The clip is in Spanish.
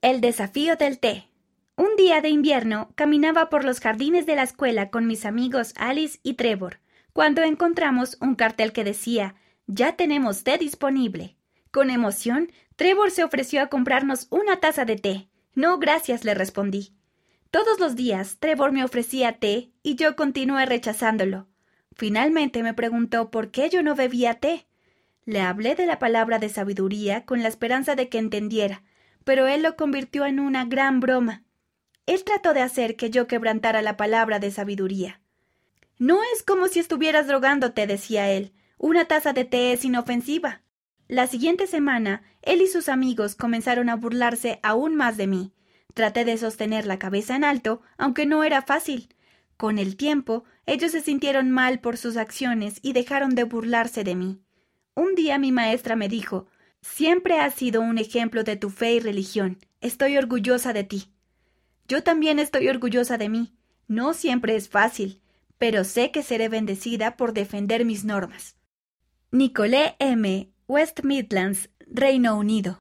El desafío del té. Un día de invierno caminaba por los jardines de la escuela con mis amigos Alice y Trevor, cuando encontramos un cartel que decía Ya tenemos té disponible. Con emoción, Trevor se ofreció a comprarnos una taza de té. No, gracias, le respondí. Todos los días Trevor me ofrecía té y yo continué rechazándolo. Finalmente me preguntó por qué yo no bebía té. Le hablé de la palabra de sabiduría con la esperanza de que entendiera, pero él lo convirtió en una gran broma. Él trató de hacer que yo quebrantara la palabra de sabiduría. No es como si estuvieras drogándote, decía él. Una taza de té es inofensiva. La siguiente semana, él y sus amigos comenzaron a burlarse aún más de mí. Traté de sostener la cabeza en alto, aunque no era fácil. Con el tiempo, ellos se sintieron mal por sus acciones y dejaron de burlarse de mí. Un día mi maestra me dijo Siempre has sido un ejemplo de tu fe y religión. Estoy orgullosa de ti. Yo también estoy orgullosa de mí. No siempre es fácil, pero sé que seré bendecida por defender mis normas. Nicole M. West Midlands, Reino Unido.